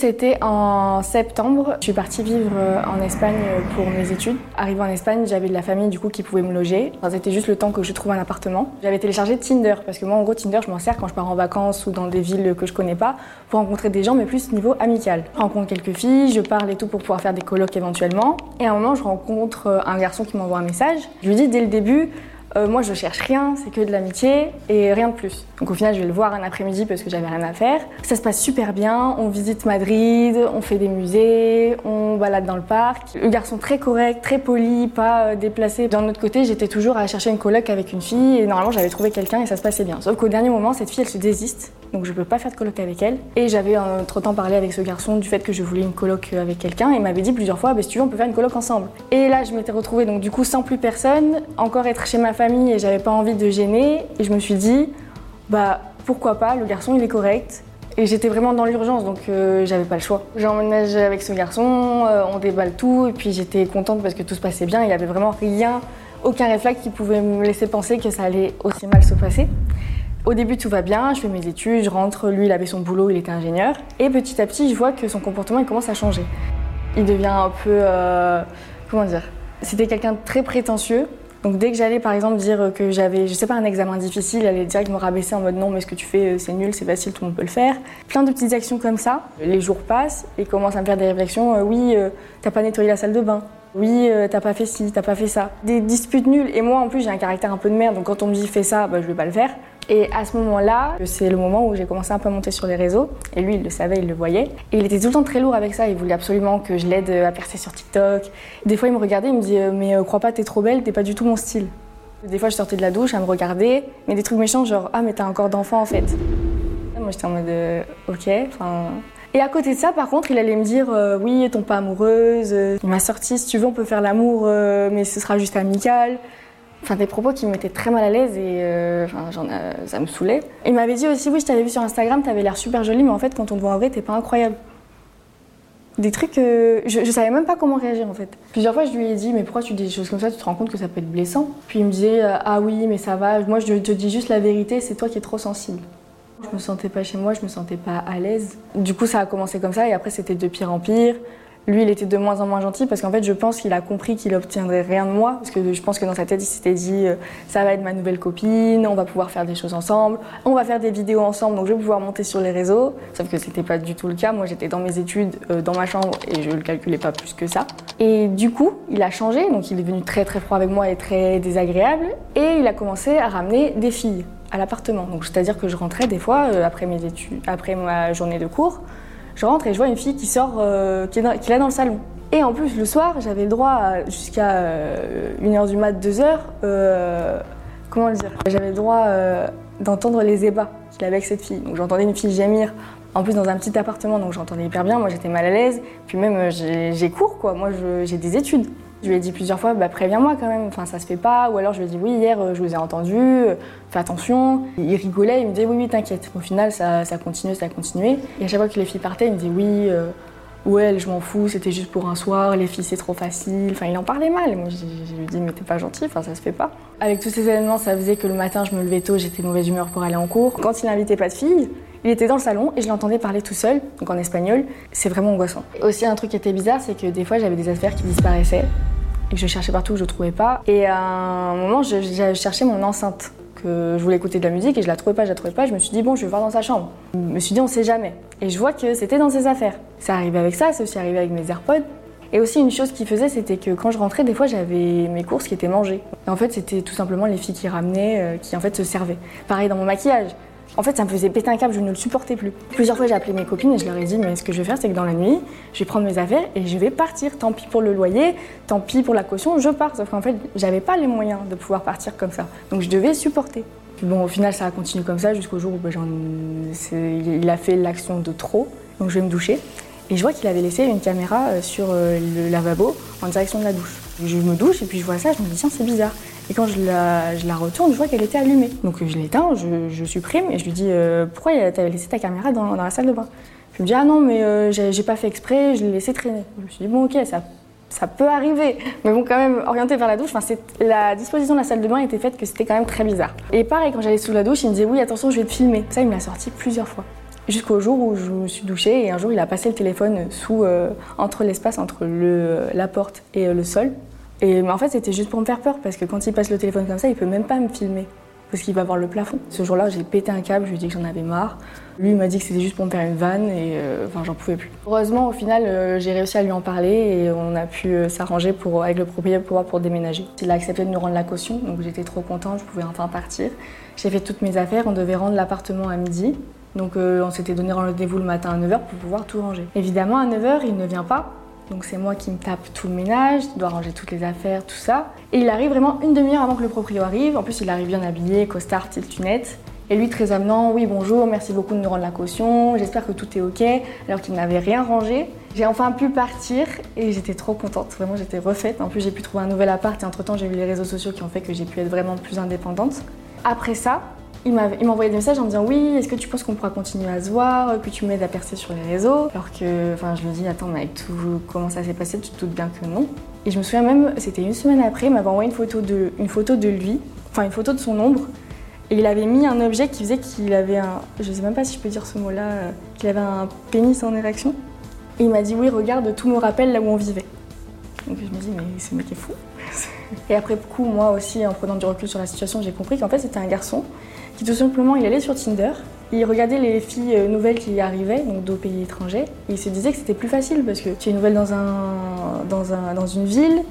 C'était en septembre. Je suis partie vivre euh, en Espagne pour mes études. Arrivée en Espagne, j'avais de la famille du coup qui pouvait me loger. C'était juste le temps que je trouve un appartement. J'avais téléchargé Tinder parce que moi en gros Tinder je m'en sers quand je pars en vacances ou dans des villes que je connais pas pour rencontrer des gens mais plus niveau amical. Je rencontre quelques filles, je parle et tout pour pouvoir faire des colloques éventuellement. Et à un moment je rencontre euh, un garçon qui m'envoie un message. Je lui dis dès le début euh, moi, je cherche rien, c'est que de l'amitié et rien de plus. Donc au final, je vais le voir un après-midi parce que j'avais rien à faire. Ça se passe super bien. On visite Madrid, on fait des musées, on balade dans le parc. Le garçon très correct, très poli, pas euh, déplacé. D'un autre côté, j'étais toujours à chercher une coloc avec une fille et normalement, j'avais trouvé quelqu'un et ça se passait bien. Sauf qu'au dernier moment, cette fille, elle se désiste. Donc je peux pas faire de coloc avec elle. Et j'avais entre temps parlé avec ce garçon du fait que je voulais une coloc avec quelqu'un et m'avait dit plusieurs fois, bah, si tu veux, on peut faire une coloc ensemble. Et là, je m'étais retrouvée donc du coup sans plus personne, encore être chez ma famille et j'avais pas envie de gêner. Et je me suis dit, bah pourquoi pas, le garçon il est correct. Et j'étais vraiment dans l'urgence, donc euh, j'avais pas le choix. J'emménage avec ce garçon, euh, on déballe tout, et puis j'étais contente parce que tout se passait bien. Il y avait vraiment rien, aucun réflexe qui pouvait me laisser penser que ça allait aussi mal se passer. Au début, tout va bien, je fais mes études, je rentre, lui, il avait son boulot, il était ingénieur. Et petit à petit, je vois que son comportement, il commence à changer. Il devient un peu... Euh, comment dire? C'était quelqu'un de très prétentieux. Donc dès que j'allais par exemple dire que j'avais, je sais pas, un examen difficile, il allait direct me rabaisser en mode non mais ce que tu fais c'est nul, c'est facile, tout le monde peut le faire. Plein de petites actions comme ça. Les jours passent et commence à me faire des réflexions. Euh, oui, euh, t'as pas nettoyé la salle de bain. Oui, euh, t'as pas fait ci, t'as pas fait ça. Des disputes nulles. Et moi en plus j'ai un caractère un peu de merde, donc quand on me dit fais ça, bah, je vais pas le faire. Et à ce moment-là, c'est le moment où j'ai commencé un peu à monter sur les réseaux. Et lui, il le savait, il le voyait. Et il était tout le temps très lourd avec ça. Il voulait absolument que je l'aide à percer sur TikTok. Des fois, il me regardait, il me dit Mais euh, crois pas, t'es trop belle, t'es pas du tout mon style. Des fois, je sortais de la douche, à me regarder, mais des trucs méchants, genre Ah, mais t'as un corps d'enfant en fait. Moi, j'étais en mode euh, Ok, enfin. Et à côté de ça, par contre, il allait me dire euh, Oui, tombe pas amoureuse. Il m'a sorti Si tu veux, on peut faire l'amour, mais ce sera juste amical. Enfin, des propos qui me mettaient très mal à l'aise et euh, enfin, ça me saoulait. Il m'avait dit aussi, oui, je t'avais vu sur Instagram, t'avais l'air super jolie, mais en fait, quand on te voit en vrai, t'es pas incroyable. Des trucs, je, je savais même pas comment réagir en fait. Plusieurs fois, je lui ai dit, mais pourquoi tu dis des choses comme ça? Tu te rends compte que ça peut être blessant? Puis il me disait, euh, ah oui, mais ça va, moi je te dis juste la vérité, c'est toi qui es trop sensible. Je me sentais pas chez moi, je me sentais pas à l'aise. Du coup, ça a commencé comme ça et après, c'était de pire en pire. Lui, il était de moins en moins gentil parce qu'en fait, je pense qu'il a compris qu'il obtiendrait rien de moi. Parce que je pense que dans sa tête, il s'était dit euh, ça va être ma nouvelle copine, on va pouvoir faire des choses ensemble, on va faire des vidéos ensemble, donc je vais pouvoir monter sur les réseaux. Sauf que c'était pas du tout le cas. Moi, j'étais dans mes études, euh, dans ma chambre et je le calculais pas plus que ça. Et du coup, il a changé, donc il est devenu très très froid avec moi et très désagréable. Et il a commencé à ramener des filles à l'appartement. Donc c'est-à-dire que je rentrais des fois euh, après mes études, après ma journée de cours. Je rentre et je vois une fille qui sort, euh, qui, est dans, là dans le salon. Et en plus, le soir, j'avais le droit jusqu'à 1h euh, du mat, 2h. Euh, comment le dire? J'avais le droit d'entendre les ébats qu'il avait avec cette fille. Donc j'entendais une fille gémir. En plus, dans un petit appartement, donc j'entendais hyper bien. Moi, j'étais mal à l'aise. Puis même, j'ai cours, quoi. Moi, j'ai des études. Je lui ai dit plusieurs fois, bah, préviens-moi quand même, enfin, ça se fait pas. Ou alors je lui ai dit, oui, hier, euh, je vous ai entendu, euh, fais attention. Il rigolait, il me disait, oui, oui, t'inquiète. Au final, ça, ça continuait, ça a continué. Et à chaque fois que les filles partaient, il me disait, oui, euh, ouais, je m'en fous, c'était juste pour un soir, les filles, c'est trop facile. Enfin, il en parlait mal. Moi, je lui ai dit, mais t'es pas gentil, enfin, ça se fait pas. Avec tous ces événements, ça faisait que le matin, je me levais tôt, j'étais mauvaise humeur pour aller en cours. Quand il n'invitait pas de filles, il était dans le salon et je l'entendais parler tout seul, donc en espagnol. C'est vraiment angoissant. Aussi, un truc qui était bizarre, c'est que des fois, j'avais des affaires qui disparaissaient et je cherchais partout, je ne trouvais pas. Et à un moment, j'ai cherché mon enceinte, que je voulais écouter de la musique et je la trouvais pas, je la trouvais pas. Je me suis dit, bon, je vais voir dans sa chambre. Je me suis dit, on sait jamais. Et je vois que c'était dans ses affaires. C'est arrivé avec ça, c'est aussi arrivé avec mes AirPods. Et aussi, une chose qu'il faisait, c'était que quand je rentrais, des fois, j'avais mes courses qui étaient mangées. Et en fait, c'était tout simplement les filles qui ramenaient, euh, qui en fait se servaient. Pareil dans mon maquillage. En fait, ça me faisait péter un câble, je ne le supportais plus. Plusieurs fois, j'ai appelé mes copines et je leur ai dit Mais ce que je vais faire, c'est que dans la nuit, je vais prendre mes affaires et je vais partir. Tant pis pour le loyer, tant pis pour la caution, je pars. Sauf qu'en fait, j'avais pas les moyens de pouvoir partir comme ça. Donc, je devais supporter. bon, au final, ça a continué comme ça jusqu'au jour où ben, il a fait l'action de trop. Donc, je vais me doucher. Et je vois qu'il avait laissé une caméra euh, sur euh, le lavabo en direction de la douche. Je me douche et puis je vois ça, je me dis tiens c'est bizarre. Et quand je la, retourne, je vois qu'elle était allumée. Donc je l'éteins, je, supprime et je lui dis euh, pourquoi tu avais laissé ta caméra dans, la salle de bain? Je me dis ah non mais euh, j'ai pas fait exprès, je l'ai laissé traîner. Je me suis dit bon ok ça, peut arriver, mais bon quand même orienté vers la douche. Enfin, la disposition de la salle de bain était faite que c'était quand même très bizarre. Et pareil quand j'allais sous la douche, il me disait oui attention je vais te filmer. Ça il me l'a sorti plusieurs fois. Jusqu'au jour où je me suis douchée et un jour il a passé le téléphone sous, euh, entre l'espace entre la porte et euh, le sol. Et en fait c'était juste pour me faire peur parce que quand il passe le téléphone comme ça, il peut même pas me filmer parce qu'il va voir le plafond. Ce jour-là, j'ai pété un câble, je lui ai dit que j'en avais marre. Lui, il m'a dit que c'était juste pour me faire une vanne et euh, enfin, j'en pouvais plus. Heureusement, au final, euh, j'ai réussi à lui en parler et on a pu euh, s'arranger pour, avec le propriétaire pour, pour déménager. Il a accepté de nous rendre la caution, donc j'étais trop contente, je pouvais enfin partir. J'ai fait toutes mes affaires, on devait rendre l'appartement à midi. Donc on s'était donné rendez-vous le matin à 9h pour pouvoir tout ranger. Évidemment, à 9h, il ne vient pas donc c'est moi qui me tape tout le ménage, dois ranger toutes les affaires, tout ça. Et il arrive vraiment une demi-heure avant que le proprio arrive. En plus, il arrive bien habillé, costard, petite tunette. Et lui, très avenant, oui, bonjour, merci beaucoup de nous rendre la caution, j'espère que tout est ok, alors qu'il n'avait rien rangé. J'ai enfin pu partir et j'étais trop contente, vraiment j'étais refaite. En plus, j'ai pu trouver un nouvel appart et entre-temps, j'ai vu les réseaux sociaux qui ont fait que j'ai pu être vraiment plus indépendante. Après ça, il m'a envoyé des messages en me disant oui, est-ce que tu penses qu'on pourra continuer à se voir, que tu m'aides à percer sur les réseaux? Alors que, enfin, je me dis attends, mais avec tout comment ça s'est passé, tu te doutes bien que non. Et je me souviens même, c'était une semaine après, il m'avait envoyé une photo de, une photo de lui, enfin une photo de son ombre, et il avait mis un objet qui faisait qu'il avait un, je sais même pas si je peux dire ce mot-là, euh, qu'il avait un pénis en érection. Et il m'a dit oui, regarde, tout me rappelle là où on vivait. Donc je me dis mais ce mec est fou. Et après coup, moi aussi, en prenant du recul sur la situation, j'ai compris qu'en fait c'était un garçon qui tout simplement, il allait sur Tinder, il regardait les filles euh, nouvelles qui arrivaient, donc d'autres pays étrangers, et il se disait que c'était plus facile parce que tu es nouvelle dans, un, dans, un, dans une ville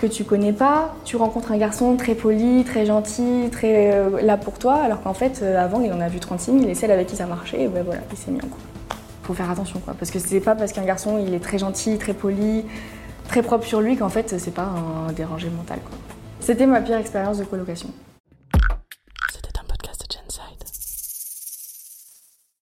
que tu connais pas, tu rencontres un garçon très poli, très gentil, très euh, là pour toi, alors qu'en fait, euh, avant, il en a vu 36 000 et celle avec qui ça marchait, et ben voilà, il s'est mis en couple. Faut faire attention, quoi, parce que c'est pas parce qu'un garçon, il est très gentil, très poli, très propre sur lui qu'en fait, c'est pas un dérangé mental. C'était ma pire expérience de colocation.